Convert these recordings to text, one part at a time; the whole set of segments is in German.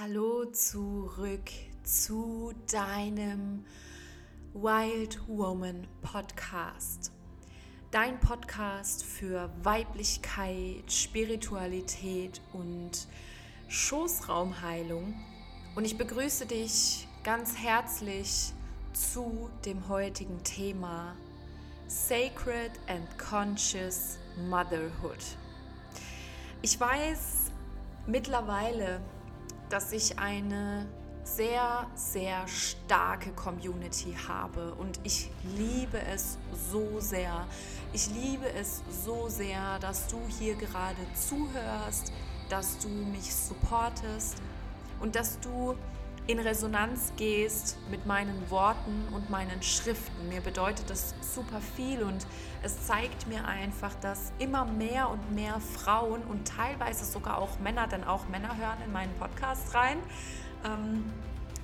Hallo zurück zu deinem Wild Woman Podcast. Dein Podcast für Weiblichkeit, Spiritualität und Schoßraumheilung. Und ich begrüße dich ganz herzlich zu dem heutigen Thema Sacred and Conscious Motherhood. Ich weiß mittlerweile, dass ich eine sehr, sehr starke Community habe und ich liebe es so sehr. Ich liebe es so sehr, dass du hier gerade zuhörst, dass du mich supportest und dass du in Resonanz gehst mit meinen Worten und meinen Schriften. Mir bedeutet das super viel und es zeigt mir einfach, dass immer mehr und mehr Frauen und teilweise sogar auch Männer, denn auch Männer hören in meinen Podcast rein, ähm,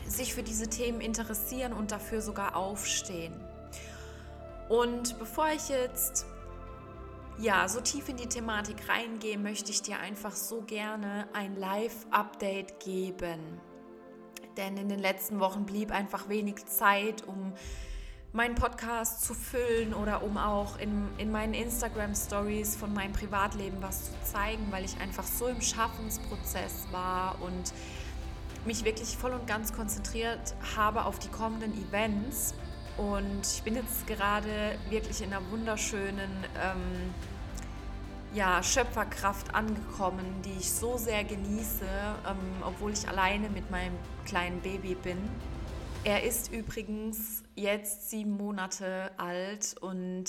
sich für diese Themen interessieren und dafür sogar aufstehen. Und bevor ich jetzt ja, so tief in die Thematik reingehe, möchte ich dir einfach so gerne ein Live-Update geben denn in den letzten Wochen blieb einfach wenig Zeit, um meinen Podcast zu füllen oder um auch in, in meinen Instagram-Stories von meinem Privatleben was zu zeigen, weil ich einfach so im Schaffensprozess war und mich wirklich voll und ganz konzentriert habe auf die kommenden Events. Und ich bin jetzt gerade wirklich in einer wunderschönen ähm, ja, Schöpferkraft angekommen, die ich so sehr genieße, ähm, obwohl ich alleine mit meinem kleinen Baby bin. Er ist übrigens jetzt sieben Monate alt und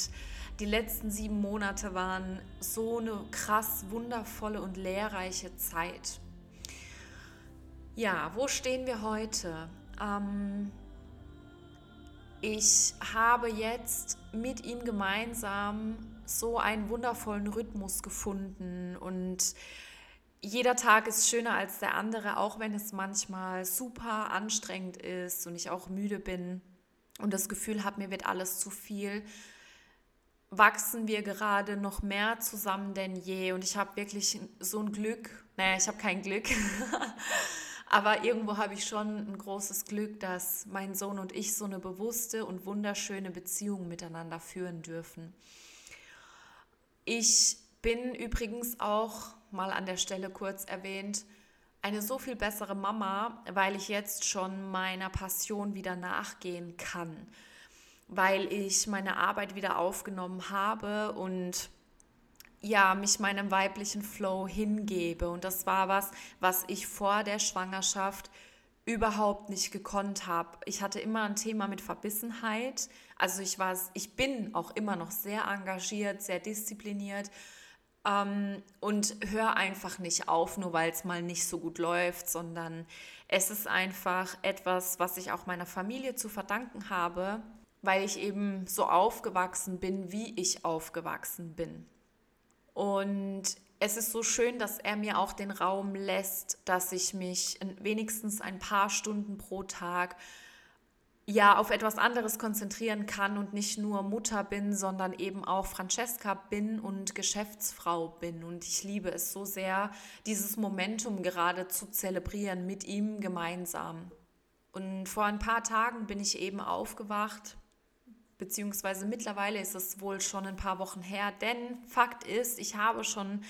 die letzten sieben Monate waren so eine krass wundervolle und lehrreiche Zeit. Ja, wo stehen wir heute? Ähm, ich habe jetzt mit ihm gemeinsam so einen wundervollen Rhythmus gefunden. Und jeder Tag ist schöner als der andere, auch wenn es manchmal super anstrengend ist und ich auch müde bin. Und das Gefühl habe, mir wird alles zu viel, wachsen wir gerade noch mehr zusammen denn je? Und ich habe wirklich so ein Glück, naja, ich habe kein Glück, aber irgendwo habe ich schon ein großes Glück, dass mein Sohn und ich so eine bewusste und wunderschöne Beziehung miteinander führen dürfen. Ich bin übrigens auch mal an der Stelle kurz erwähnt, eine so viel bessere Mama, weil ich jetzt schon meiner Passion wieder nachgehen kann, weil ich meine Arbeit wieder aufgenommen habe und ja, mich meinem weiblichen Flow hingebe. Und das war was, was ich vor der Schwangerschaft überhaupt nicht gekonnt habe. Ich hatte immer ein Thema mit Verbissenheit. Also ich war, ich bin auch immer noch sehr engagiert, sehr diszipliniert ähm, und höre einfach nicht auf, nur weil es mal nicht so gut läuft, sondern es ist einfach etwas, was ich auch meiner Familie zu verdanken habe, weil ich eben so aufgewachsen bin, wie ich aufgewachsen bin. Und es ist so schön, dass er mir auch den Raum lässt, dass ich mich wenigstens ein paar Stunden pro Tag ja auf etwas anderes konzentrieren kann und nicht nur Mutter bin, sondern eben auch Francesca bin und Geschäftsfrau bin. Und ich liebe es so sehr, dieses Momentum gerade zu zelebrieren mit ihm gemeinsam. Und vor ein paar Tagen bin ich eben aufgewacht beziehungsweise mittlerweile ist es wohl schon ein paar Wochen her, denn Fakt ist, ich habe schon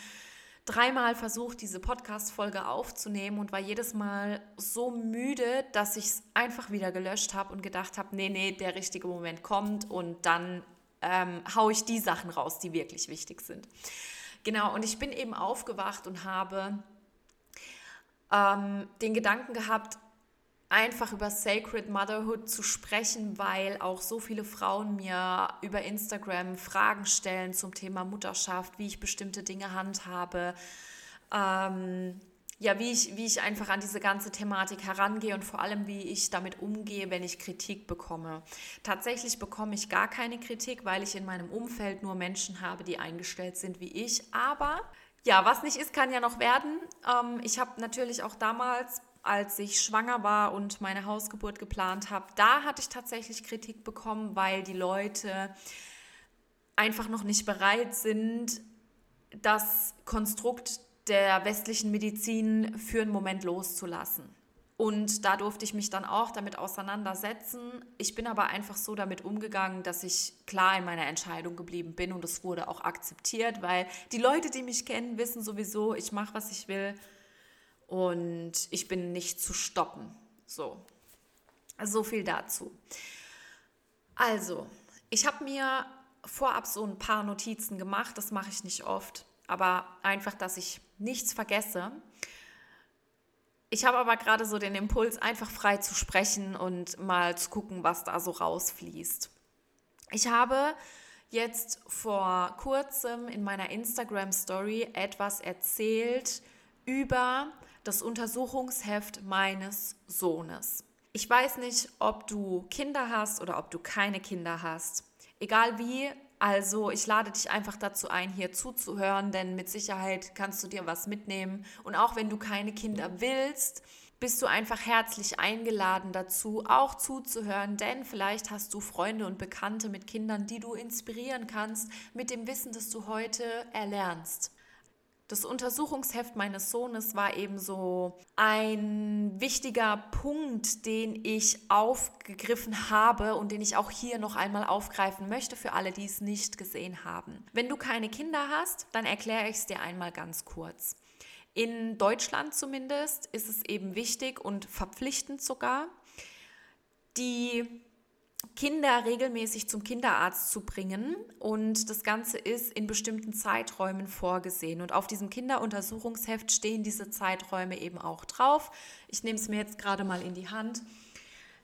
dreimal versucht, diese Podcast-Folge aufzunehmen und war jedes Mal so müde, dass ich es einfach wieder gelöscht habe und gedacht habe, nee, nee, der richtige Moment kommt und dann ähm, haue ich die Sachen raus, die wirklich wichtig sind. Genau, und ich bin eben aufgewacht und habe ähm, den Gedanken gehabt, einfach über Sacred Motherhood zu sprechen, weil auch so viele Frauen mir über Instagram Fragen stellen zum Thema Mutterschaft, wie ich bestimmte Dinge handhabe, ähm, ja, wie ich, wie ich einfach an diese ganze Thematik herangehe und vor allem, wie ich damit umgehe, wenn ich Kritik bekomme. Tatsächlich bekomme ich gar keine Kritik, weil ich in meinem Umfeld nur Menschen habe, die eingestellt sind wie ich. Aber ja, was nicht ist, kann ja noch werden. Ähm, ich habe natürlich auch damals als ich schwanger war und meine Hausgeburt geplant habe, da hatte ich tatsächlich Kritik bekommen, weil die Leute einfach noch nicht bereit sind, das Konstrukt der westlichen Medizin für einen Moment loszulassen. Und da durfte ich mich dann auch damit auseinandersetzen. Ich bin aber einfach so damit umgegangen, dass ich klar in meiner Entscheidung geblieben bin und es wurde auch akzeptiert, weil die Leute, die mich kennen, wissen sowieso, ich mache, was ich will und ich bin nicht zu stoppen. So, so viel dazu. Also, ich habe mir vorab so ein paar Notizen gemacht, das mache ich nicht oft, aber einfach, dass ich nichts vergesse. Ich habe aber gerade so den Impuls, einfach frei zu sprechen und mal zu gucken, was da so rausfließt. Ich habe jetzt vor kurzem in meiner Instagram Story etwas erzählt über das Untersuchungsheft meines Sohnes. Ich weiß nicht, ob du Kinder hast oder ob du keine Kinder hast. Egal wie, also ich lade dich einfach dazu ein, hier zuzuhören, denn mit Sicherheit kannst du dir was mitnehmen. Und auch wenn du keine Kinder willst, bist du einfach herzlich eingeladen dazu, auch zuzuhören, denn vielleicht hast du Freunde und Bekannte mit Kindern, die du inspirieren kannst mit dem Wissen, das du heute erlernst. Das Untersuchungsheft meines Sohnes war eben so ein wichtiger Punkt, den ich aufgegriffen habe und den ich auch hier noch einmal aufgreifen möchte für alle, die es nicht gesehen haben. Wenn du keine Kinder hast, dann erkläre ich es dir einmal ganz kurz. In Deutschland zumindest ist es eben wichtig und verpflichtend sogar, die Kinder regelmäßig zum Kinderarzt zu bringen. Und das Ganze ist in bestimmten Zeiträumen vorgesehen. Und auf diesem Kinderuntersuchungsheft stehen diese Zeiträume eben auch drauf. Ich nehme es mir jetzt gerade mal in die Hand.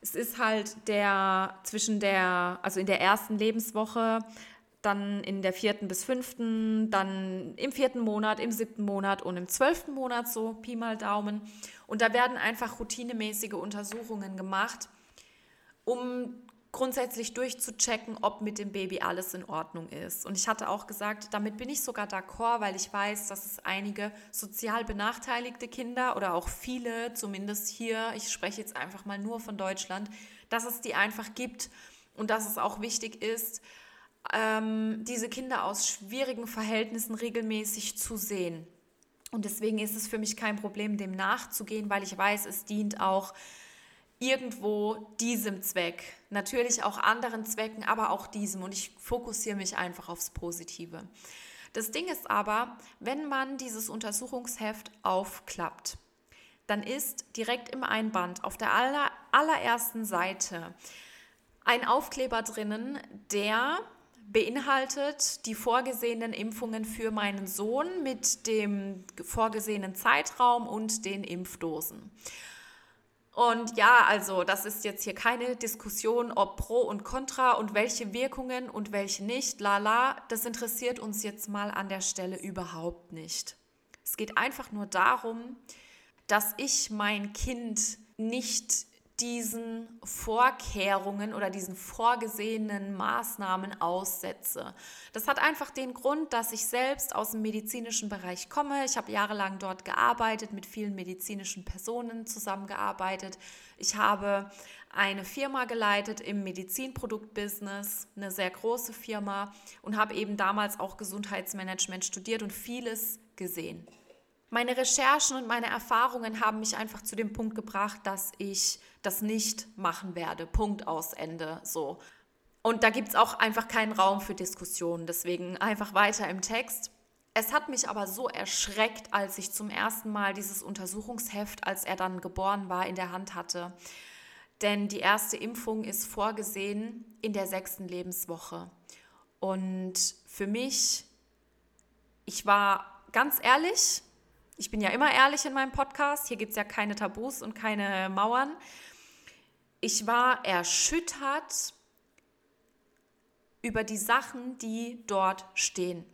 Es ist halt der zwischen der, also in der ersten Lebenswoche, dann in der vierten bis fünften, dann im vierten Monat, im siebten Monat und im zwölften Monat, so Pi mal Daumen. Und da werden einfach routinemäßige Untersuchungen gemacht, um grundsätzlich durchzuchecken, ob mit dem Baby alles in Ordnung ist. Und ich hatte auch gesagt, damit bin ich sogar d'accord, weil ich weiß, dass es einige sozial benachteiligte Kinder oder auch viele, zumindest hier, ich spreche jetzt einfach mal nur von Deutschland, dass es die einfach gibt und dass es auch wichtig ist, ähm, diese Kinder aus schwierigen Verhältnissen regelmäßig zu sehen. Und deswegen ist es für mich kein Problem, dem nachzugehen, weil ich weiß, es dient auch irgendwo diesem Zweck. Natürlich auch anderen Zwecken, aber auch diesem. Und ich fokussiere mich einfach aufs Positive. Das Ding ist aber, wenn man dieses Untersuchungsheft aufklappt, dann ist direkt im Einband auf der aller, allerersten Seite ein Aufkleber drinnen, der beinhaltet die vorgesehenen Impfungen für meinen Sohn mit dem vorgesehenen Zeitraum und den Impfdosen. Und ja, also das ist jetzt hier keine Diskussion, ob pro und contra und welche Wirkungen und welche nicht. Lala, das interessiert uns jetzt mal an der Stelle überhaupt nicht. Es geht einfach nur darum, dass ich mein Kind nicht diesen Vorkehrungen oder diesen vorgesehenen Maßnahmen aussetze. Das hat einfach den Grund, dass ich selbst aus dem medizinischen Bereich komme. Ich habe jahrelang dort gearbeitet, mit vielen medizinischen Personen zusammengearbeitet. Ich habe eine Firma geleitet im Medizinproduktbusiness, eine sehr große Firma und habe eben damals auch Gesundheitsmanagement studiert und vieles gesehen. Meine Recherchen und meine Erfahrungen haben mich einfach zu dem Punkt gebracht, dass ich das nicht machen werde. Punkt aus Ende. So. Und da gibt es auch einfach keinen Raum für Diskussionen. Deswegen einfach weiter im Text. Es hat mich aber so erschreckt, als ich zum ersten Mal dieses Untersuchungsheft, als er dann geboren war, in der Hand hatte. Denn die erste Impfung ist vorgesehen in der sechsten Lebenswoche. Und für mich, ich war ganz ehrlich, ich bin ja immer ehrlich in meinem Podcast, hier gibt es ja keine Tabus und keine Mauern. Ich war erschüttert über die Sachen, die dort stehen.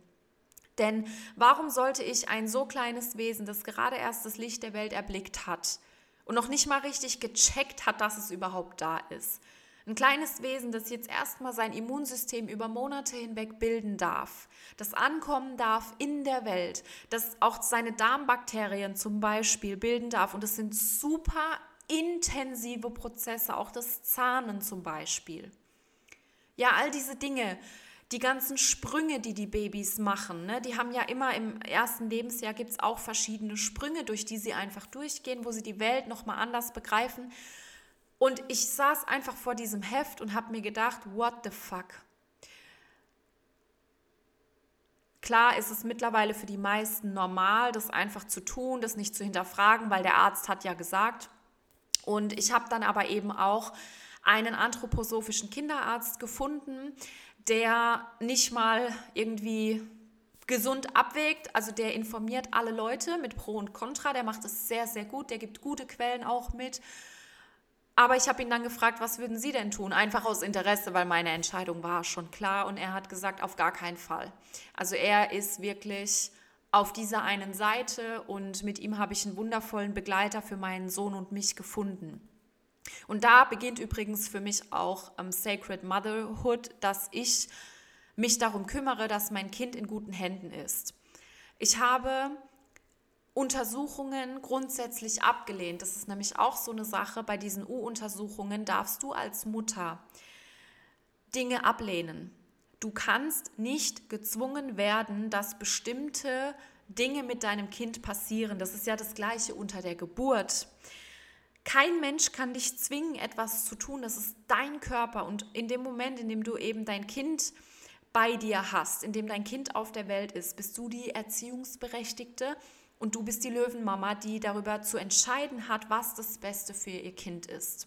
Denn warum sollte ich ein so kleines Wesen, das gerade erst das Licht der Welt erblickt hat und noch nicht mal richtig gecheckt hat, dass es überhaupt da ist, ein kleines Wesen, das jetzt erstmal sein Immunsystem über Monate hinweg bilden darf, das ankommen darf in der Welt, das auch seine Darmbakterien zum Beispiel bilden darf. Und das sind super intensive Prozesse, auch das Zahnen zum Beispiel. Ja, all diese Dinge, die ganzen Sprünge, die die Babys machen, ne? die haben ja immer im ersten Lebensjahr gibt es auch verschiedene Sprünge, durch die sie einfach durchgehen, wo sie die Welt nochmal anders begreifen. Und ich saß einfach vor diesem Heft und habe mir gedacht, what the fuck? Klar ist es mittlerweile für die meisten normal, das einfach zu tun, das nicht zu hinterfragen, weil der Arzt hat ja gesagt. Und ich habe dann aber eben auch einen anthroposophischen Kinderarzt gefunden, der nicht mal irgendwie gesund abwägt, also der informiert alle Leute mit Pro und Contra, der macht es sehr, sehr gut, der gibt gute Quellen auch mit. Aber ich habe ihn dann gefragt, was würden Sie denn tun? Einfach aus Interesse, weil meine Entscheidung war schon klar und er hat gesagt, auf gar keinen Fall. Also er ist wirklich auf dieser einen Seite und mit ihm habe ich einen wundervollen Begleiter für meinen Sohn und mich gefunden. Und da beginnt übrigens für mich auch ähm, Sacred Motherhood, dass ich mich darum kümmere, dass mein Kind in guten Händen ist. Ich habe Untersuchungen grundsätzlich abgelehnt. Das ist nämlich auch so eine Sache. Bei diesen U-Untersuchungen darfst du als Mutter Dinge ablehnen. Du kannst nicht gezwungen werden, dass bestimmte Dinge mit deinem Kind passieren. Das ist ja das gleiche unter der Geburt. Kein Mensch kann dich zwingen, etwas zu tun. Das ist dein Körper. Und in dem Moment, in dem du eben dein Kind bei dir hast, in dem dein Kind auf der Welt ist, bist du die Erziehungsberechtigte und du bist die Löwenmama, die darüber zu entscheiden hat, was das Beste für ihr Kind ist.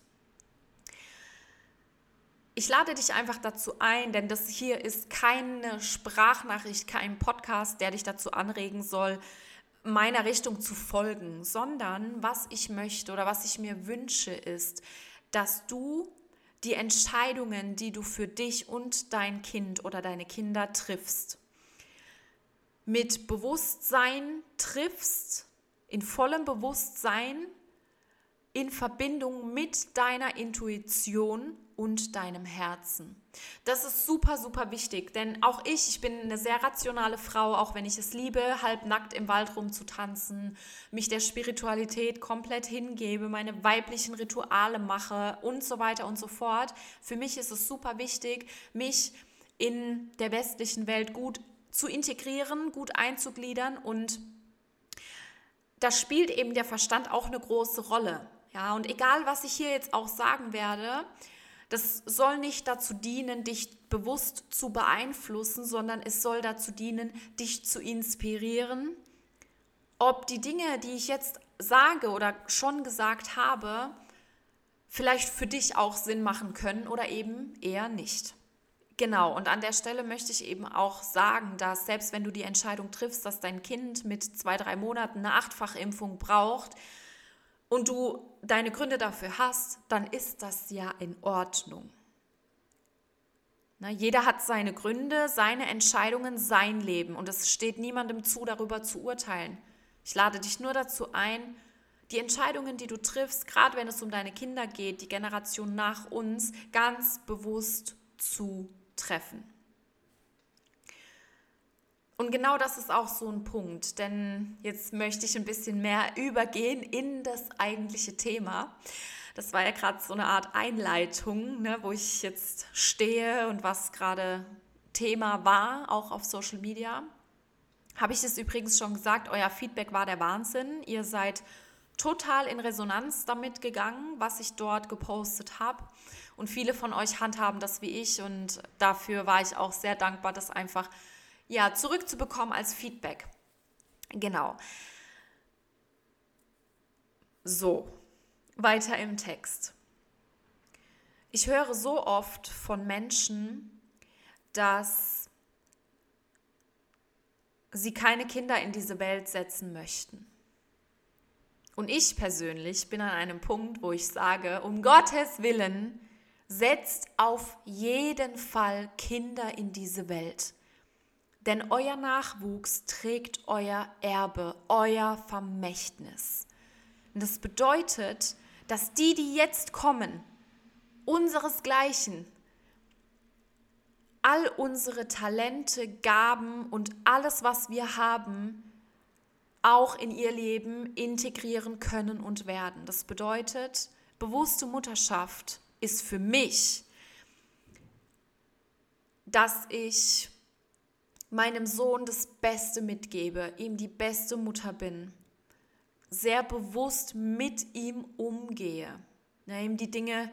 Ich lade dich einfach dazu ein, denn das hier ist keine Sprachnachricht, kein Podcast, der dich dazu anregen soll, meiner Richtung zu folgen, sondern was ich möchte oder was ich mir wünsche, ist, dass du die Entscheidungen, die du für dich und dein Kind oder deine Kinder triffst, mit Bewusstsein triffst, in vollem Bewusstsein, in Verbindung mit deiner Intuition und deinem Herzen. Das ist super, super wichtig, denn auch ich, ich bin eine sehr rationale Frau, auch wenn ich es liebe, halbnackt im Wald rumzutanzen, mich der Spiritualität komplett hingebe, meine weiblichen Rituale mache und so weiter und so fort. Für mich ist es super wichtig, mich in der westlichen Welt gut zu integrieren, gut einzugliedern und da spielt eben der Verstand auch eine große Rolle. Ja, und egal, was ich hier jetzt auch sagen werde, das soll nicht dazu dienen, dich bewusst zu beeinflussen, sondern es soll dazu dienen, dich zu inspirieren. Ob die Dinge, die ich jetzt sage oder schon gesagt habe, vielleicht für dich auch Sinn machen können oder eben eher nicht. Genau, und an der Stelle möchte ich eben auch sagen, dass selbst wenn du die Entscheidung triffst, dass dein Kind mit zwei, drei Monaten eine Achtfachimpfung braucht, und du deine Gründe dafür hast, dann ist das ja in Ordnung. Na, jeder hat seine Gründe, seine Entscheidungen, sein Leben und es steht niemandem zu, darüber zu urteilen. Ich lade dich nur dazu ein, die Entscheidungen, die du triffst, gerade wenn es um deine Kinder geht, die Generation nach uns, ganz bewusst zu treffen. Und genau das ist auch so ein Punkt, denn jetzt möchte ich ein bisschen mehr übergehen in das eigentliche Thema. Das war ja gerade so eine Art Einleitung, ne, wo ich jetzt stehe und was gerade Thema war, auch auf Social Media. Habe ich es übrigens schon gesagt, euer Feedback war der Wahnsinn. Ihr seid total in Resonanz damit gegangen, was ich dort gepostet habe. Und viele von euch handhaben das wie ich und dafür war ich auch sehr dankbar, dass einfach ja, zurückzubekommen als Feedback. Genau. So, weiter im Text. Ich höre so oft von Menschen, dass sie keine Kinder in diese Welt setzen möchten. Und ich persönlich bin an einem Punkt, wo ich sage, um Gottes Willen, setzt auf jeden Fall Kinder in diese Welt. Denn euer Nachwuchs trägt euer Erbe, euer Vermächtnis. Und das bedeutet, dass die, die jetzt kommen, unseresgleichen, all unsere Talente, Gaben und alles, was wir haben, auch in ihr Leben integrieren können und werden. Das bedeutet, bewusste Mutterschaft ist für mich dass ich meinem Sohn das Beste mitgebe, ihm die beste Mutter bin, sehr bewusst mit ihm umgehe, ne, ihm die Dinge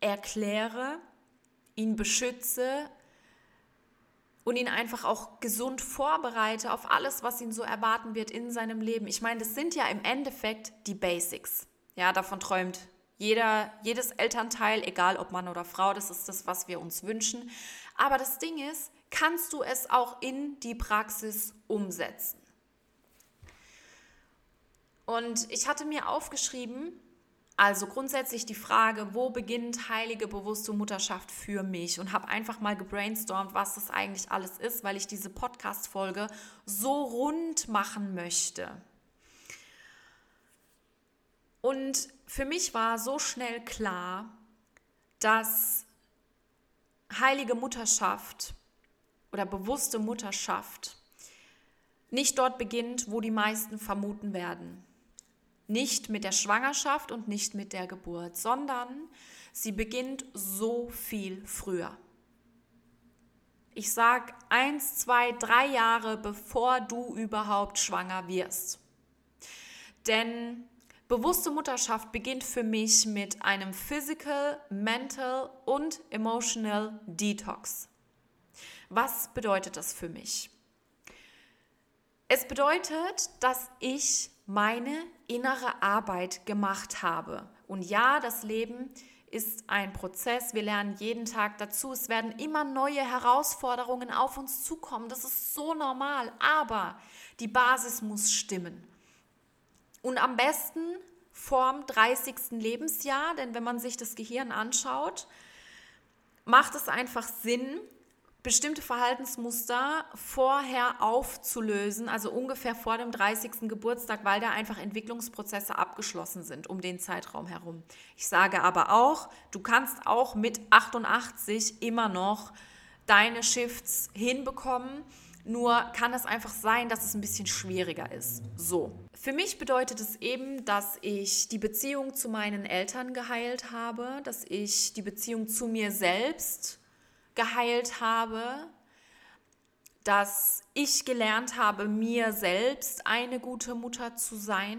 erkläre, ihn beschütze und ihn einfach auch gesund vorbereite auf alles, was ihn so erwarten wird in seinem Leben. Ich meine, das sind ja im Endeffekt die Basics. Ja, davon träumt jeder, jedes Elternteil, egal ob Mann oder Frau, das ist das, was wir uns wünschen. Aber das Ding ist, kannst du es auch in die Praxis umsetzen? Und ich hatte mir aufgeschrieben, also grundsätzlich die Frage, wo beginnt heilige bewusste Mutterschaft für mich? Und habe einfach mal gebrainstormt, was das eigentlich alles ist, weil ich diese Podcast-Folge so rund machen möchte. Und für mich war so schnell klar, dass heilige Mutterschaft oder bewusste Mutterschaft nicht dort beginnt, wo die meisten vermuten werden. Nicht mit der Schwangerschaft und nicht mit der Geburt, sondern sie beginnt so viel früher. Ich sage eins, zwei, drei Jahre bevor du überhaupt schwanger wirst. Denn bewusste Mutterschaft beginnt für mich mit einem Physical, Mental und Emotional Detox. Was bedeutet das für mich? Es bedeutet, dass ich meine innere Arbeit gemacht habe. Und ja, das Leben ist ein Prozess. Wir lernen jeden Tag dazu. Es werden immer neue Herausforderungen auf uns zukommen. Das ist so normal. Aber die Basis muss stimmen. Und am besten vorm 30. Lebensjahr, denn wenn man sich das Gehirn anschaut, macht es einfach Sinn, bestimmte Verhaltensmuster vorher aufzulösen, also ungefähr vor dem 30. Geburtstag, weil da einfach Entwicklungsprozesse abgeschlossen sind um den Zeitraum herum. Ich sage aber auch, du kannst auch mit 88 immer noch deine Shifts hinbekommen. Nur kann es einfach sein, dass es ein bisschen schwieriger ist. So. Für mich bedeutet es eben, dass ich die Beziehung zu meinen Eltern geheilt habe, dass ich die Beziehung zu mir selbst geheilt habe, dass ich gelernt habe, mir selbst eine gute Mutter zu sein,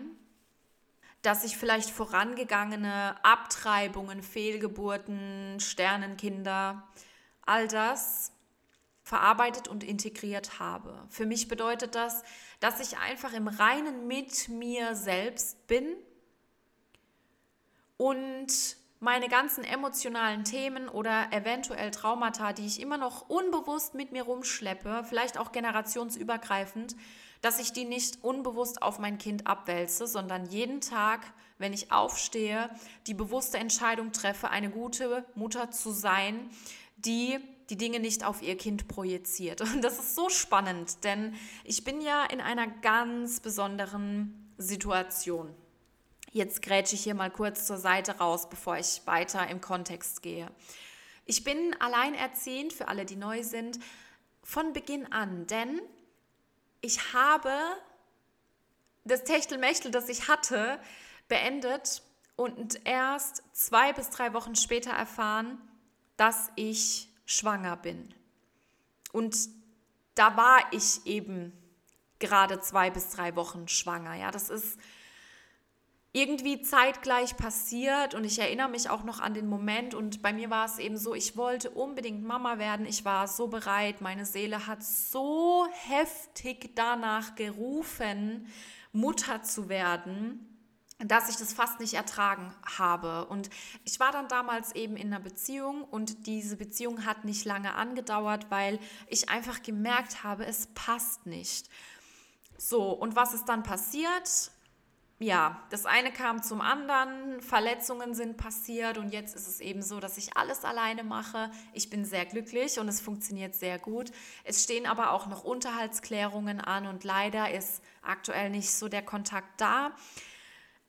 dass ich vielleicht vorangegangene Abtreibungen, Fehlgeburten, Sternenkinder, all das verarbeitet und integriert habe. Für mich bedeutet das, dass ich einfach im Reinen mit mir selbst bin und meine ganzen emotionalen Themen oder eventuell Traumata, die ich immer noch unbewusst mit mir rumschleppe, vielleicht auch generationsübergreifend, dass ich die nicht unbewusst auf mein Kind abwälze, sondern jeden Tag, wenn ich aufstehe, die bewusste Entscheidung treffe, eine gute Mutter zu sein, die die Dinge nicht auf ihr Kind projiziert. Und das ist so spannend, denn ich bin ja in einer ganz besonderen Situation. Jetzt grätsche ich hier mal kurz zur Seite raus, bevor ich weiter im Kontext gehe. Ich bin alleinerziehend, für alle, die neu sind, von Beginn an, denn ich habe das Techtelmechtel, das ich hatte, beendet und erst zwei bis drei Wochen später erfahren, dass ich schwanger bin. Und da war ich eben gerade zwei bis drei Wochen schwanger. Ja, das ist irgendwie zeitgleich passiert und ich erinnere mich auch noch an den Moment und bei mir war es eben so, ich wollte unbedingt Mama werden, ich war so bereit, meine Seele hat so heftig danach gerufen, Mutter zu werden, dass ich das fast nicht ertragen habe. Und ich war dann damals eben in einer Beziehung und diese Beziehung hat nicht lange angedauert, weil ich einfach gemerkt habe, es passt nicht. So, und was ist dann passiert? Ja, das eine kam zum anderen, Verletzungen sind passiert und jetzt ist es eben so, dass ich alles alleine mache. Ich bin sehr glücklich und es funktioniert sehr gut. Es stehen aber auch noch Unterhaltsklärungen an und leider ist aktuell nicht so der Kontakt da.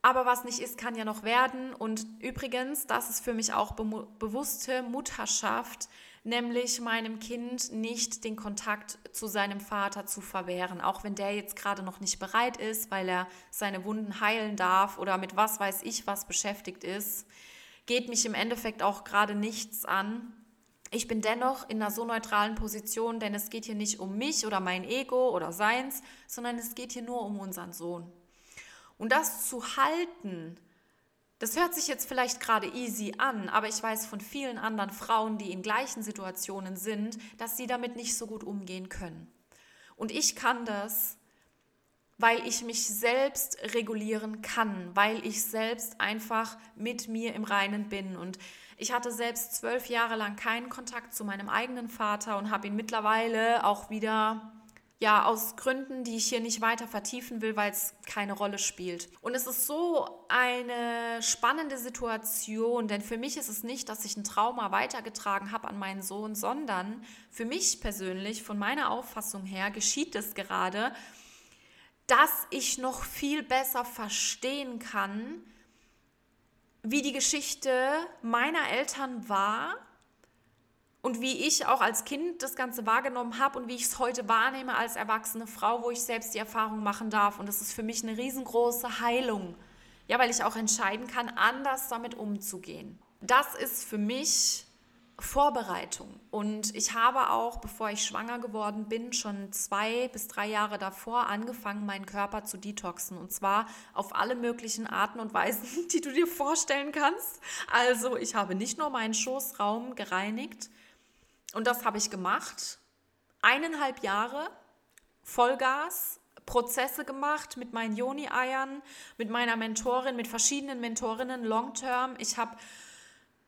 Aber was nicht ist, kann ja noch werden. Und übrigens, das ist für mich auch be bewusste Mutterschaft nämlich meinem Kind nicht den Kontakt zu seinem Vater zu verwehren, auch wenn der jetzt gerade noch nicht bereit ist, weil er seine Wunden heilen darf oder mit was weiß ich was beschäftigt ist, geht mich im Endeffekt auch gerade nichts an. Ich bin dennoch in einer so neutralen Position, denn es geht hier nicht um mich oder mein Ego oder seins, sondern es geht hier nur um unseren Sohn. Und das zu halten, das hört sich jetzt vielleicht gerade easy an, aber ich weiß von vielen anderen Frauen, die in gleichen Situationen sind, dass sie damit nicht so gut umgehen können. Und ich kann das, weil ich mich selbst regulieren kann, weil ich selbst einfach mit mir im Reinen bin. Und ich hatte selbst zwölf Jahre lang keinen Kontakt zu meinem eigenen Vater und habe ihn mittlerweile auch wieder ja, aus Gründen, die ich hier nicht weiter vertiefen will, weil es keine Rolle spielt. Und es ist so eine spannende Situation, denn für mich ist es nicht, dass ich ein Trauma weitergetragen habe an meinen Sohn, sondern für mich persönlich, von meiner Auffassung her, geschieht es gerade, dass ich noch viel besser verstehen kann, wie die Geschichte meiner Eltern war und wie ich auch als Kind das Ganze wahrgenommen habe und wie ich es heute wahrnehme als erwachsene Frau, wo ich selbst die Erfahrung machen darf. Und das ist für mich eine riesengroße Heilung. Ja, weil ich auch entscheiden kann, anders damit umzugehen. Das ist für mich Vorbereitung. Und ich habe auch, bevor ich schwanger geworden bin, schon zwei bis drei Jahre davor angefangen, meinen Körper zu detoxen. Und zwar auf alle möglichen Arten und Weisen, die du dir vorstellen kannst. Also ich habe nicht nur meinen Schoßraum gereinigt, und das habe ich gemacht. Eineinhalb Jahre Vollgas, Prozesse gemacht mit meinen Joni-Eiern, mit meiner Mentorin, mit verschiedenen Mentorinnen long-term. Ich habe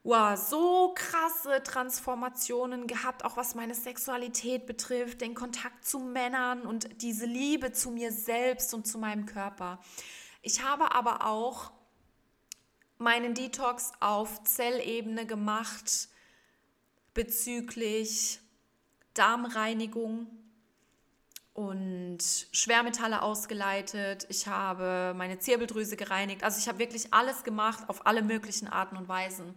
wow, so krasse Transformationen gehabt, auch was meine Sexualität betrifft, den Kontakt zu Männern und diese Liebe zu mir selbst und zu meinem Körper. Ich habe aber auch meinen Detox auf Zellebene gemacht, bezüglich Darmreinigung und Schwermetalle ausgeleitet. Ich habe meine Zirbeldrüse gereinigt. Also ich habe wirklich alles gemacht auf alle möglichen Arten und Weisen.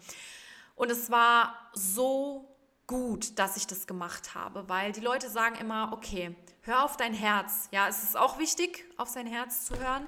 Und es war so gut, dass ich das gemacht habe, weil die Leute sagen immer, okay, hör auf dein Herz. Ja, es ist auch wichtig, auf sein Herz zu hören.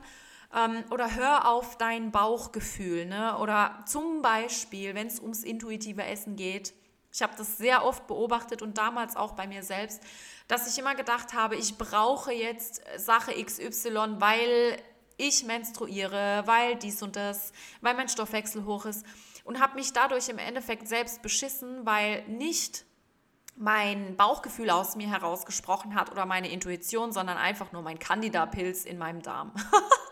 Ähm, oder hör auf dein Bauchgefühl. Ne? Oder zum Beispiel, wenn es ums intuitive Essen geht, ich habe das sehr oft beobachtet und damals auch bei mir selbst, dass ich immer gedacht habe, ich brauche jetzt Sache XY, weil ich menstruiere, weil dies und das, weil mein Stoffwechsel hoch ist und habe mich dadurch im Endeffekt selbst beschissen, weil nicht mein Bauchgefühl aus mir herausgesprochen hat oder meine Intuition, sondern einfach nur mein Candida-Pilz in meinem Darm.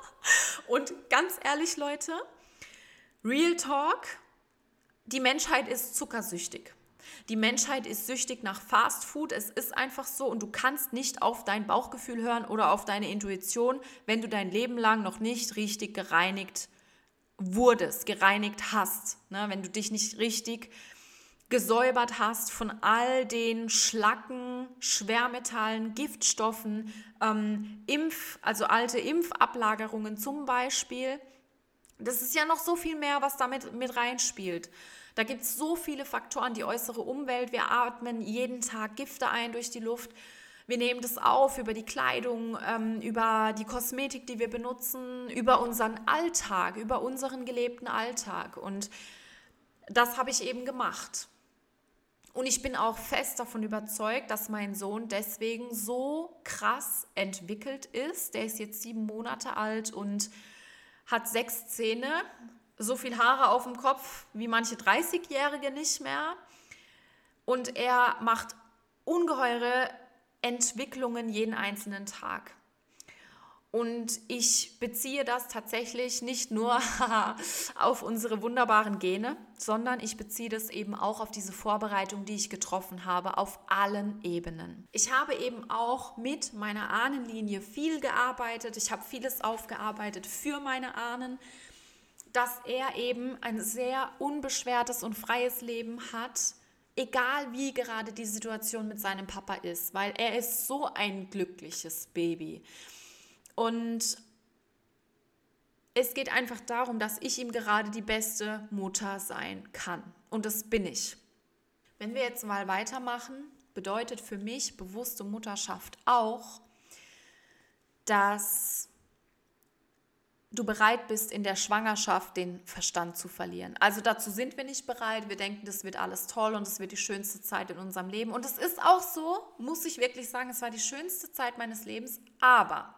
und ganz ehrlich, Leute, Real Talk, die Menschheit ist zuckersüchtig. Die Menschheit ist süchtig nach Fast Food. Es ist einfach so und du kannst nicht auf dein Bauchgefühl hören oder auf deine Intuition, wenn du dein Leben lang noch nicht richtig gereinigt wurdest, gereinigt hast. Ne? Wenn du dich nicht richtig gesäubert hast von all den Schlacken, Schwermetallen, Giftstoffen, ähm, Impf, also alte Impfablagerungen zum Beispiel. Das ist ja noch so viel mehr, was damit mit reinspielt. Da gibt es so viele Faktoren, die äußere Umwelt. Wir atmen jeden Tag Gifte ein durch die Luft. Wir nehmen das auf über die Kleidung, ähm, über die Kosmetik, die wir benutzen, über unseren Alltag, über unseren gelebten Alltag. Und das habe ich eben gemacht. Und ich bin auch fest davon überzeugt, dass mein Sohn deswegen so krass entwickelt ist. Der ist jetzt sieben Monate alt und hat sechs Zähne, so viel Haare auf dem Kopf wie manche 30-Jährige nicht mehr. Und er macht ungeheure Entwicklungen jeden einzelnen Tag. Und ich beziehe das tatsächlich nicht nur auf unsere wunderbaren Gene, sondern ich beziehe das eben auch auf diese Vorbereitung, die ich getroffen habe, auf allen Ebenen. Ich habe eben auch mit meiner Ahnenlinie viel gearbeitet. Ich habe vieles aufgearbeitet für meine Ahnen dass er eben ein sehr unbeschwertes und freies Leben hat, egal wie gerade die Situation mit seinem Papa ist, weil er ist so ein glückliches Baby. Und es geht einfach darum, dass ich ihm gerade die beste Mutter sein kann. Und das bin ich. Wenn wir jetzt mal weitermachen, bedeutet für mich bewusste Mutterschaft auch, dass du bereit bist, in der Schwangerschaft den Verstand zu verlieren. Also dazu sind wir nicht bereit. Wir denken, das wird alles toll und es wird die schönste Zeit in unserem Leben. Und es ist auch so, muss ich wirklich sagen, es war die schönste Zeit meines Lebens. Aber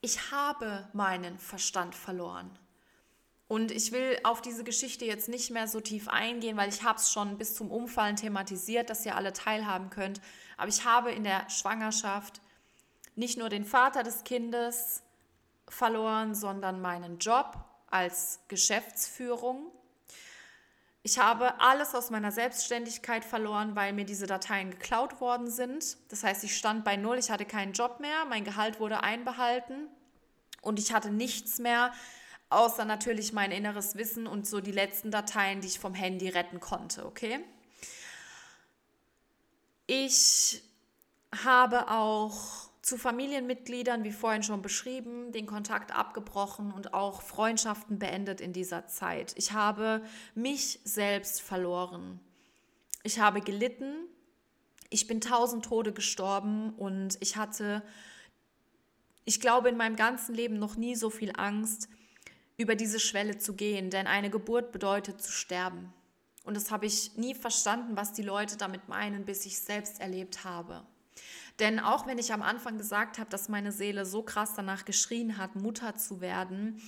ich habe meinen Verstand verloren. Und ich will auf diese Geschichte jetzt nicht mehr so tief eingehen, weil ich habe es schon bis zum Umfallen thematisiert, dass ihr alle teilhaben könnt. Aber ich habe in der Schwangerschaft nicht nur den Vater des Kindes verloren, sondern meinen Job als Geschäftsführung. Ich habe alles aus meiner Selbstständigkeit verloren, weil mir diese Dateien geklaut worden sind. Das heißt, ich stand bei Null, ich hatte keinen Job mehr, mein Gehalt wurde einbehalten und ich hatte nichts mehr, außer natürlich mein inneres Wissen und so die letzten Dateien, die ich vom Handy retten konnte, okay? Ich habe auch zu Familienmitgliedern, wie vorhin schon beschrieben, den Kontakt abgebrochen und auch Freundschaften beendet in dieser Zeit. Ich habe mich selbst verloren. Ich habe gelitten. Ich bin tausend Tode gestorben und ich hatte, ich glaube, in meinem ganzen Leben noch nie so viel Angst, über diese Schwelle zu gehen, denn eine Geburt bedeutet zu sterben. Und das habe ich nie verstanden, was die Leute damit meinen, bis ich es selbst erlebt habe. Denn auch wenn ich am Anfang gesagt habe, dass meine Seele so krass danach geschrien hat, Mutter zu werden,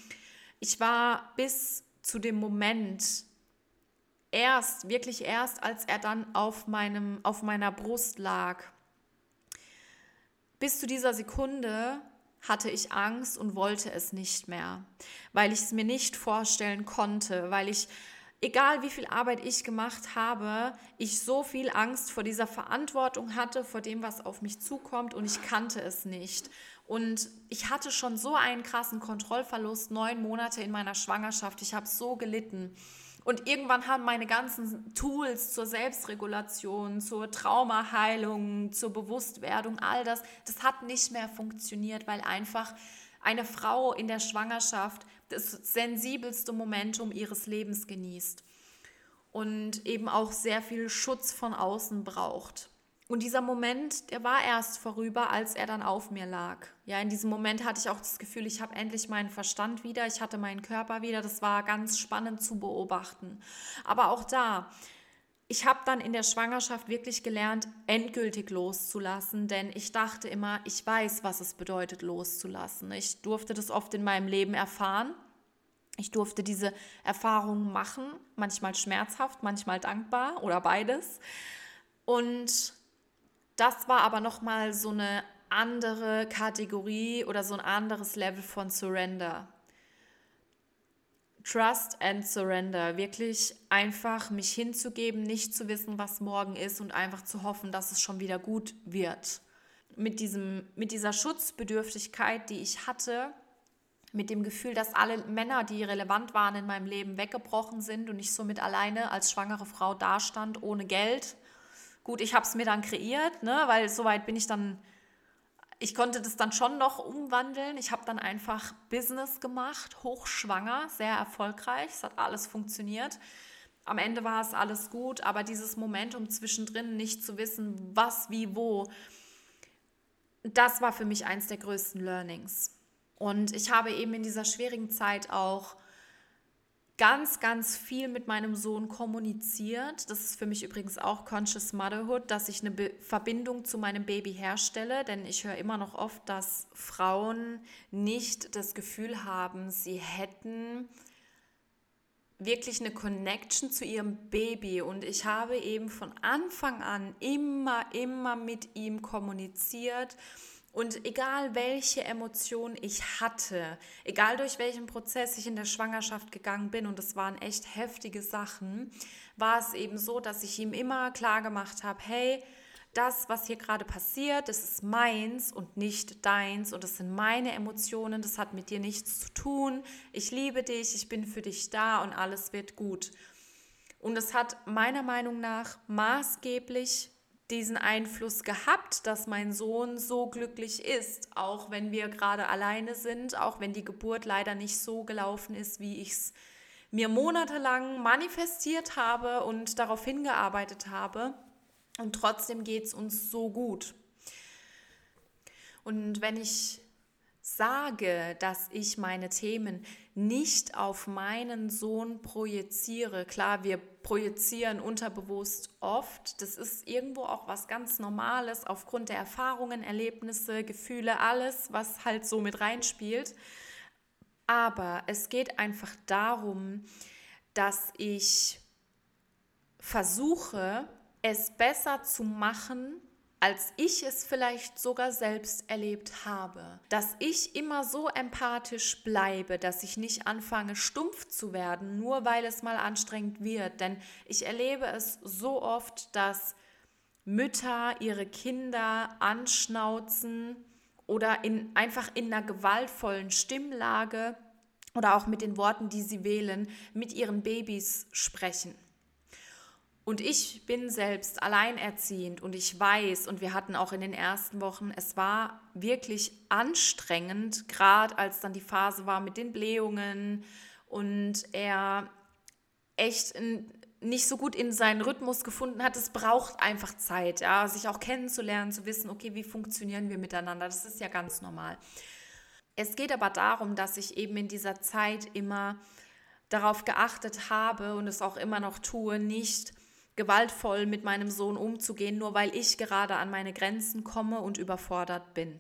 ich war bis zu dem Moment erst, wirklich erst, als er dann auf, meinem, auf meiner Brust lag, bis zu dieser Sekunde hatte ich Angst und wollte es nicht mehr, weil ich es mir nicht vorstellen konnte, weil ich, egal wie viel Arbeit ich gemacht habe, ich so viel Angst vor dieser Verantwortung hatte, vor dem, was auf mich zukommt und ich kannte es nicht. Und ich hatte schon so einen krassen Kontrollverlust, neun Monate in meiner Schwangerschaft. Ich habe so gelitten. Und irgendwann haben meine ganzen Tools zur Selbstregulation, zur Traumaheilung, zur Bewusstwerdung, all das, das hat nicht mehr funktioniert, weil einfach eine Frau in der Schwangerschaft das sensibelste Momentum ihres Lebens genießt und eben auch sehr viel Schutz von außen braucht. Und dieser Moment, der war erst vorüber, als er dann auf mir lag. Ja, in diesem Moment hatte ich auch das Gefühl, ich habe endlich meinen Verstand wieder, ich hatte meinen Körper wieder. Das war ganz spannend zu beobachten. Aber auch da, ich habe dann in der Schwangerschaft wirklich gelernt, endgültig loszulassen, denn ich dachte immer, ich weiß, was es bedeutet, loszulassen. Ich durfte das oft in meinem Leben erfahren. Ich durfte diese Erfahrungen machen, manchmal schmerzhaft, manchmal dankbar oder beides. Und das war aber noch mal so eine andere Kategorie oder so ein anderes Level von Surrender. Trust and Surrender, wirklich einfach mich hinzugeben, nicht zu wissen, was morgen ist und einfach zu hoffen, dass es schon wieder gut wird. Mit, diesem, mit dieser Schutzbedürftigkeit, die ich hatte, mit dem Gefühl, dass alle Männer, die relevant waren in meinem Leben, weggebrochen sind und ich somit alleine als schwangere Frau dastand, ohne Geld, Gut, ich habe es mir dann kreiert, ne, weil soweit bin ich dann, ich konnte das dann schon noch umwandeln. Ich habe dann einfach Business gemacht, hochschwanger, sehr erfolgreich. Es hat alles funktioniert. Am Ende war es alles gut, aber dieses Momentum zwischendrin nicht zu wissen, was, wie, wo, das war für mich eins der größten Learnings. Und ich habe eben in dieser schwierigen Zeit auch ganz, ganz viel mit meinem Sohn kommuniziert. Das ist für mich übrigens auch Conscious Motherhood, dass ich eine Be Verbindung zu meinem Baby herstelle, denn ich höre immer noch oft, dass Frauen nicht das Gefühl haben, sie hätten wirklich eine Connection zu ihrem Baby und ich habe eben von Anfang an immer, immer mit ihm kommuniziert und egal welche Emotion ich hatte, egal durch welchen Prozess ich in der Schwangerschaft gegangen bin, und das waren echt heftige Sachen, war es eben so, dass ich ihm immer klar gemacht habe, hey, das, was hier gerade passiert, das ist meins und nicht deins und das sind meine Emotionen, das hat mit dir nichts zu tun. Ich liebe dich, ich bin für dich da und alles wird gut. Und es hat meiner Meinung nach maßgeblich diesen Einfluss gehabt, dass mein Sohn so glücklich ist, auch wenn wir gerade alleine sind, auch wenn die Geburt leider nicht so gelaufen ist, wie ich es mir monatelang manifestiert habe und darauf hingearbeitet habe. Und trotzdem geht es uns so gut. Und wenn ich sage, dass ich meine Themen nicht auf meinen Sohn projiziere. Klar, wir projizieren unterbewusst oft. Das ist irgendwo auch was ganz Normales aufgrund der Erfahrungen, Erlebnisse, Gefühle, alles, was halt so mit reinspielt. Aber es geht einfach darum, dass ich versuche, es besser zu machen, als ich es vielleicht sogar selbst erlebt habe. Dass ich immer so empathisch bleibe, dass ich nicht anfange, stumpf zu werden, nur weil es mal anstrengend wird. Denn ich erlebe es so oft, dass Mütter ihre Kinder anschnauzen oder in, einfach in einer gewaltvollen Stimmlage oder auch mit den Worten, die sie wählen, mit ihren Babys sprechen. Und ich bin selbst alleinerziehend und ich weiß, und wir hatten auch in den ersten Wochen, es war wirklich anstrengend, gerade als dann die Phase war mit den Blähungen und er echt nicht so gut in seinen Rhythmus gefunden hat. Es braucht einfach Zeit, ja, sich auch kennenzulernen, zu wissen, okay, wie funktionieren wir miteinander. Das ist ja ganz normal. Es geht aber darum, dass ich eben in dieser Zeit immer darauf geachtet habe und es auch immer noch tue, nicht gewaltvoll mit meinem Sohn umzugehen, nur weil ich gerade an meine Grenzen komme und überfordert bin.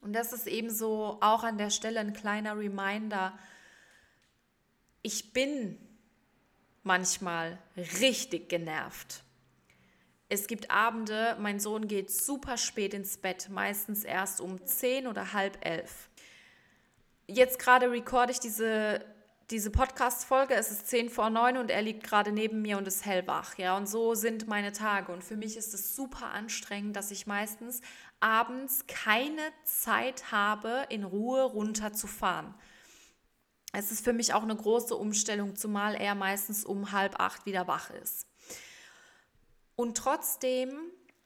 Und das ist ebenso auch an der Stelle ein kleiner Reminder. Ich bin manchmal richtig genervt. Es gibt Abende, mein Sohn geht super spät ins Bett, meistens erst um 10 oder halb elf. Jetzt gerade recorde ich diese diese Podcast-Folge, es ist 10 vor 9 und er liegt gerade neben mir und ist hellwach. Ja, und so sind meine Tage. Und für mich ist es super anstrengend, dass ich meistens abends keine Zeit habe, in Ruhe runterzufahren. Es ist für mich auch eine große Umstellung, zumal er meistens um halb acht wieder wach ist. Und trotzdem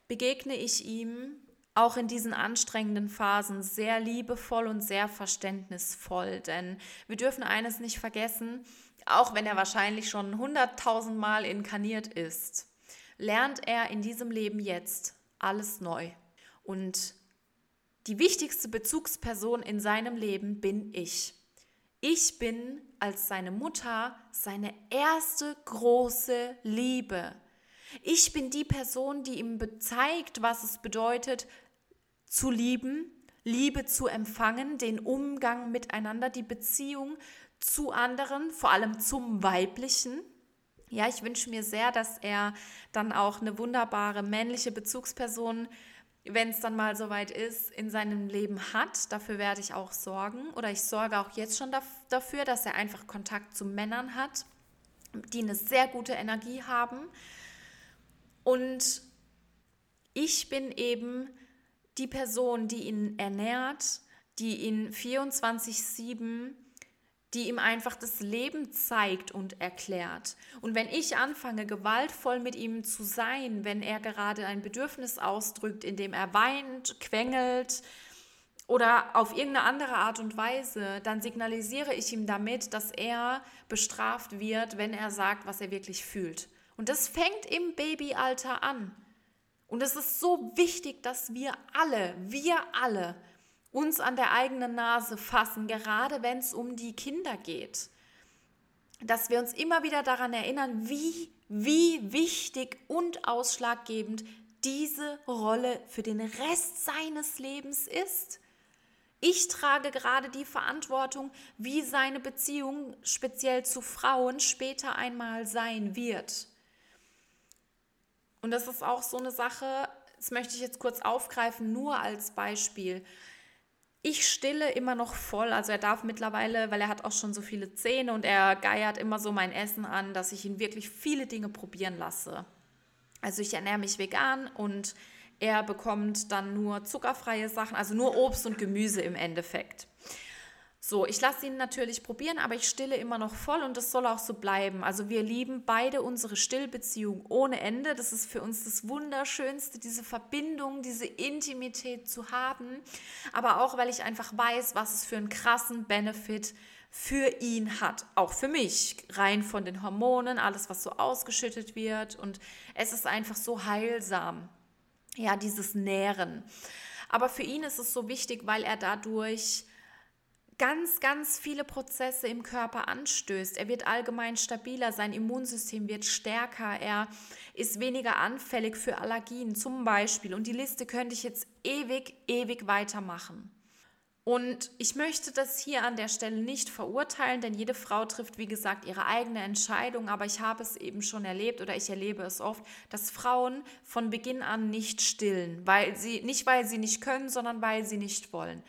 begegne ich ihm auch in diesen anstrengenden Phasen sehr liebevoll und sehr verständnisvoll. Denn wir dürfen eines nicht vergessen, auch wenn er wahrscheinlich schon hunderttausend Mal inkarniert ist, lernt er in diesem Leben jetzt alles neu. Und die wichtigste Bezugsperson in seinem Leben bin ich. Ich bin als seine Mutter seine erste große Liebe. Ich bin die Person, die ihm zeigt, was es bedeutet, zu lieben, Liebe zu empfangen, den Umgang miteinander, die Beziehung zu anderen, vor allem zum Weiblichen. Ja, ich wünsche mir sehr, dass er dann auch eine wunderbare männliche Bezugsperson, wenn es dann mal soweit ist, in seinem Leben hat. Dafür werde ich auch sorgen oder ich sorge auch jetzt schon dafür, dass er einfach Kontakt zu Männern hat, die eine sehr gute Energie haben. Und ich bin eben die Person, die ihn ernährt, die ihn 24-7, die ihm einfach das Leben zeigt und erklärt. Und wenn ich anfange, gewaltvoll mit ihm zu sein, wenn er gerade ein Bedürfnis ausdrückt, indem er weint, quengelt oder auf irgendeine andere Art und Weise, dann signalisiere ich ihm damit, dass er bestraft wird, wenn er sagt, was er wirklich fühlt. Und das fängt im Babyalter an. Und es ist so wichtig, dass wir alle, wir alle, uns an der eigenen Nase fassen, gerade wenn es um die Kinder geht. Dass wir uns immer wieder daran erinnern, wie, wie wichtig und ausschlaggebend diese Rolle für den Rest seines Lebens ist. Ich trage gerade die Verantwortung, wie seine Beziehung speziell zu Frauen später einmal sein wird. Und das ist auch so eine Sache, das möchte ich jetzt kurz aufgreifen, nur als Beispiel. Ich stille immer noch voll, also er darf mittlerweile, weil er hat auch schon so viele Zähne und er geiert immer so mein Essen an, dass ich ihn wirklich viele Dinge probieren lasse. Also ich ernähre mich vegan und er bekommt dann nur zuckerfreie Sachen, also nur Obst und Gemüse im Endeffekt. So, ich lasse ihn natürlich probieren, aber ich stille immer noch voll und das soll auch so bleiben. Also wir lieben beide unsere Stillbeziehung ohne Ende. Das ist für uns das Wunderschönste, diese Verbindung, diese Intimität zu haben. Aber auch, weil ich einfach weiß, was es für einen krassen Benefit für ihn hat. Auch für mich, rein von den Hormonen, alles, was so ausgeschüttet wird. Und es ist einfach so heilsam. Ja, dieses Nähren. Aber für ihn ist es so wichtig, weil er dadurch ganz, ganz viele Prozesse im Körper anstößt. Er wird allgemein stabiler, sein Immunsystem wird stärker, er ist weniger anfällig für Allergien zum Beispiel. Und die Liste könnte ich jetzt ewig, ewig weitermachen. Und ich möchte das hier an der Stelle nicht verurteilen, denn jede Frau trifft, wie gesagt, ihre eigene Entscheidung. Aber ich habe es eben schon erlebt oder ich erlebe es oft, dass Frauen von Beginn an nicht stillen, weil sie nicht weil sie nicht können, sondern weil sie nicht wollen.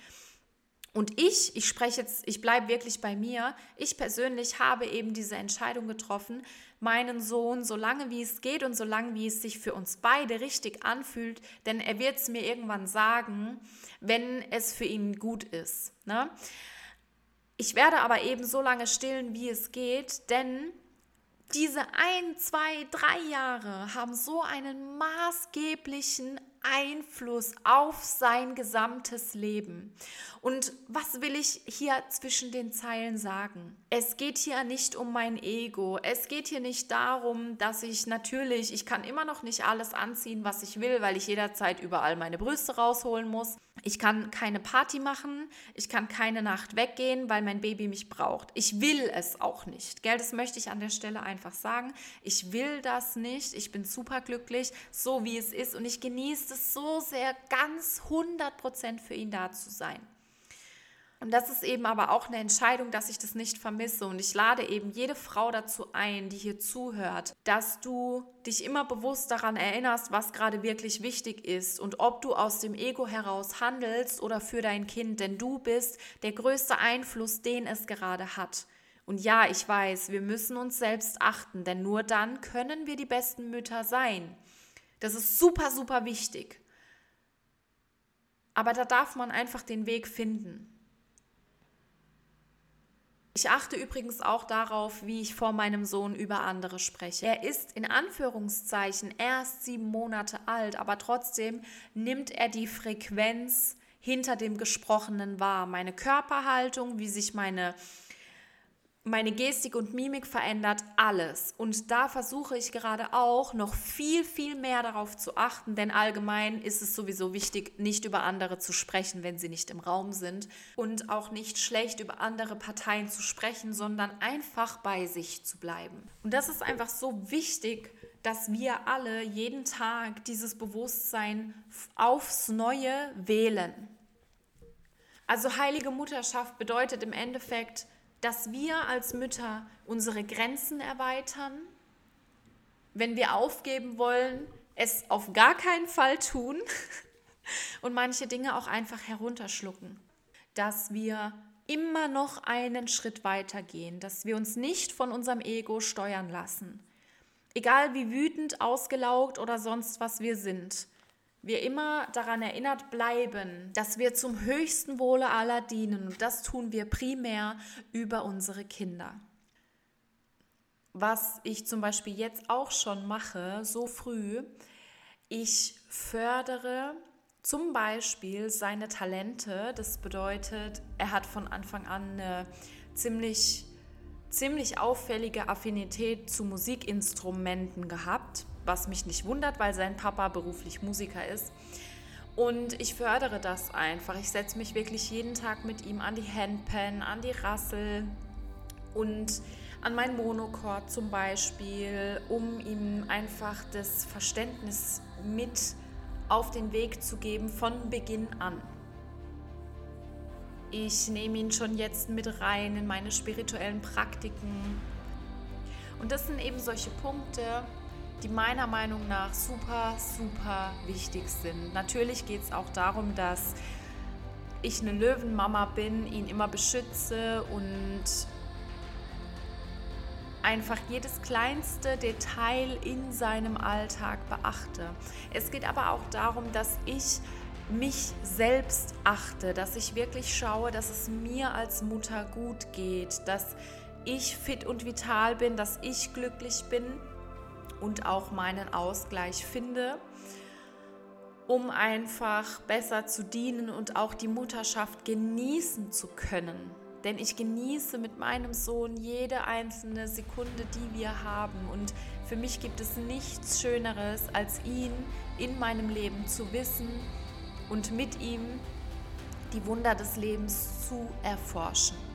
Und ich, ich spreche jetzt, ich bleibe wirklich bei mir, ich persönlich habe eben diese Entscheidung getroffen, meinen Sohn so lange wie es geht und so lange wie es sich für uns beide richtig anfühlt, denn er wird es mir irgendwann sagen, wenn es für ihn gut ist. Ne? Ich werde aber eben so lange stillen, wie es geht, denn diese ein, zwei, drei Jahre haben so einen maßgeblichen Einfluss auf sein gesamtes Leben. Und was will ich hier zwischen den Zeilen sagen? Es geht hier nicht um mein Ego. Es geht hier nicht darum, dass ich natürlich, ich kann immer noch nicht alles anziehen, was ich will, weil ich jederzeit überall meine Brüste rausholen muss. Ich kann keine Party machen. Ich kann keine Nacht weggehen, weil mein Baby mich braucht. Ich will es auch nicht. Gell, das möchte ich an der Stelle einfach sagen. Ich will das nicht. Ich bin superglücklich, so wie es ist. Und ich genieße es so sehr, ganz 100% für ihn da zu sein. Und das ist eben aber auch eine Entscheidung, dass ich das nicht vermisse. Und ich lade eben jede Frau dazu ein, die hier zuhört, dass du dich immer bewusst daran erinnerst, was gerade wirklich wichtig ist und ob du aus dem Ego heraus handelst oder für dein Kind. Denn du bist der größte Einfluss, den es gerade hat. Und ja, ich weiß, wir müssen uns selbst achten, denn nur dann können wir die besten Mütter sein. Das ist super, super wichtig. Aber da darf man einfach den Weg finden. Ich achte übrigens auch darauf, wie ich vor meinem Sohn über andere spreche. Er ist in Anführungszeichen erst sieben Monate alt, aber trotzdem nimmt er die Frequenz hinter dem Gesprochenen wahr. Meine Körperhaltung, wie sich meine meine Gestik und Mimik verändert alles. Und da versuche ich gerade auch noch viel, viel mehr darauf zu achten, denn allgemein ist es sowieso wichtig, nicht über andere zu sprechen, wenn sie nicht im Raum sind und auch nicht schlecht über andere Parteien zu sprechen, sondern einfach bei sich zu bleiben. Und das ist einfach so wichtig, dass wir alle jeden Tag dieses Bewusstsein aufs Neue wählen. Also heilige Mutterschaft bedeutet im Endeffekt, dass wir als Mütter unsere Grenzen erweitern, wenn wir aufgeben wollen, es auf gar keinen Fall tun und manche Dinge auch einfach herunterschlucken. Dass wir immer noch einen Schritt weiter gehen, dass wir uns nicht von unserem Ego steuern lassen. Egal wie wütend, ausgelaugt oder sonst was wir sind, wir immer daran erinnert bleiben, dass wir zum höchsten Wohle aller dienen. Und das tun wir primär über unsere Kinder. Was ich zum Beispiel jetzt auch schon mache, so früh, ich fördere zum Beispiel seine Talente. Das bedeutet, er hat von Anfang an eine ziemlich, ziemlich auffällige Affinität zu Musikinstrumenten gehabt was mich nicht wundert, weil sein Papa beruflich Musiker ist. Und ich fördere das einfach. Ich setze mich wirklich jeden Tag mit ihm an die Handpan, an die Rassel und an mein Monochord zum Beispiel, um ihm einfach das Verständnis mit auf den Weg zu geben von Beginn an. Ich nehme ihn schon jetzt mit rein in meine spirituellen Praktiken. Und das sind eben solche Punkte, die meiner Meinung nach super, super wichtig sind. Natürlich geht es auch darum, dass ich eine Löwenmama bin, ihn immer beschütze und einfach jedes kleinste Detail in seinem Alltag beachte. Es geht aber auch darum, dass ich mich selbst achte, dass ich wirklich schaue, dass es mir als Mutter gut geht, dass ich fit und vital bin, dass ich glücklich bin und auch meinen Ausgleich finde, um einfach besser zu dienen und auch die Mutterschaft genießen zu können. Denn ich genieße mit meinem Sohn jede einzelne Sekunde, die wir haben. Und für mich gibt es nichts Schöneres, als ihn in meinem Leben zu wissen und mit ihm die Wunder des Lebens zu erforschen.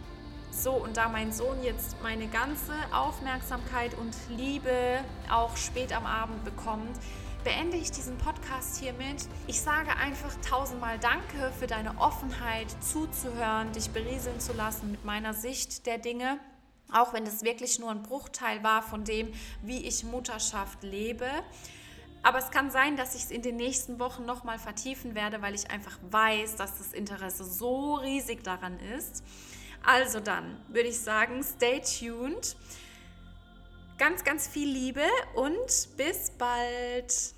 So, und da mein Sohn jetzt meine ganze Aufmerksamkeit und Liebe auch spät am Abend bekommt, beende ich diesen Podcast hiermit. Ich sage einfach tausendmal Danke für deine Offenheit, zuzuhören, dich berieseln zu lassen mit meiner Sicht der Dinge. Auch wenn es wirklich nur ein Bruchteil war von dem, wie ich Mutterschaft lebe. Aber es kann sein, dass ich es in den nächsten Wochen nochmal vertiefen werde, weil ich einfach weiß, dass das Interesse so riesig daran ist. Also dann würde ich sagen, stay tuned. Ganz, ganz viel Liebe und bis bald.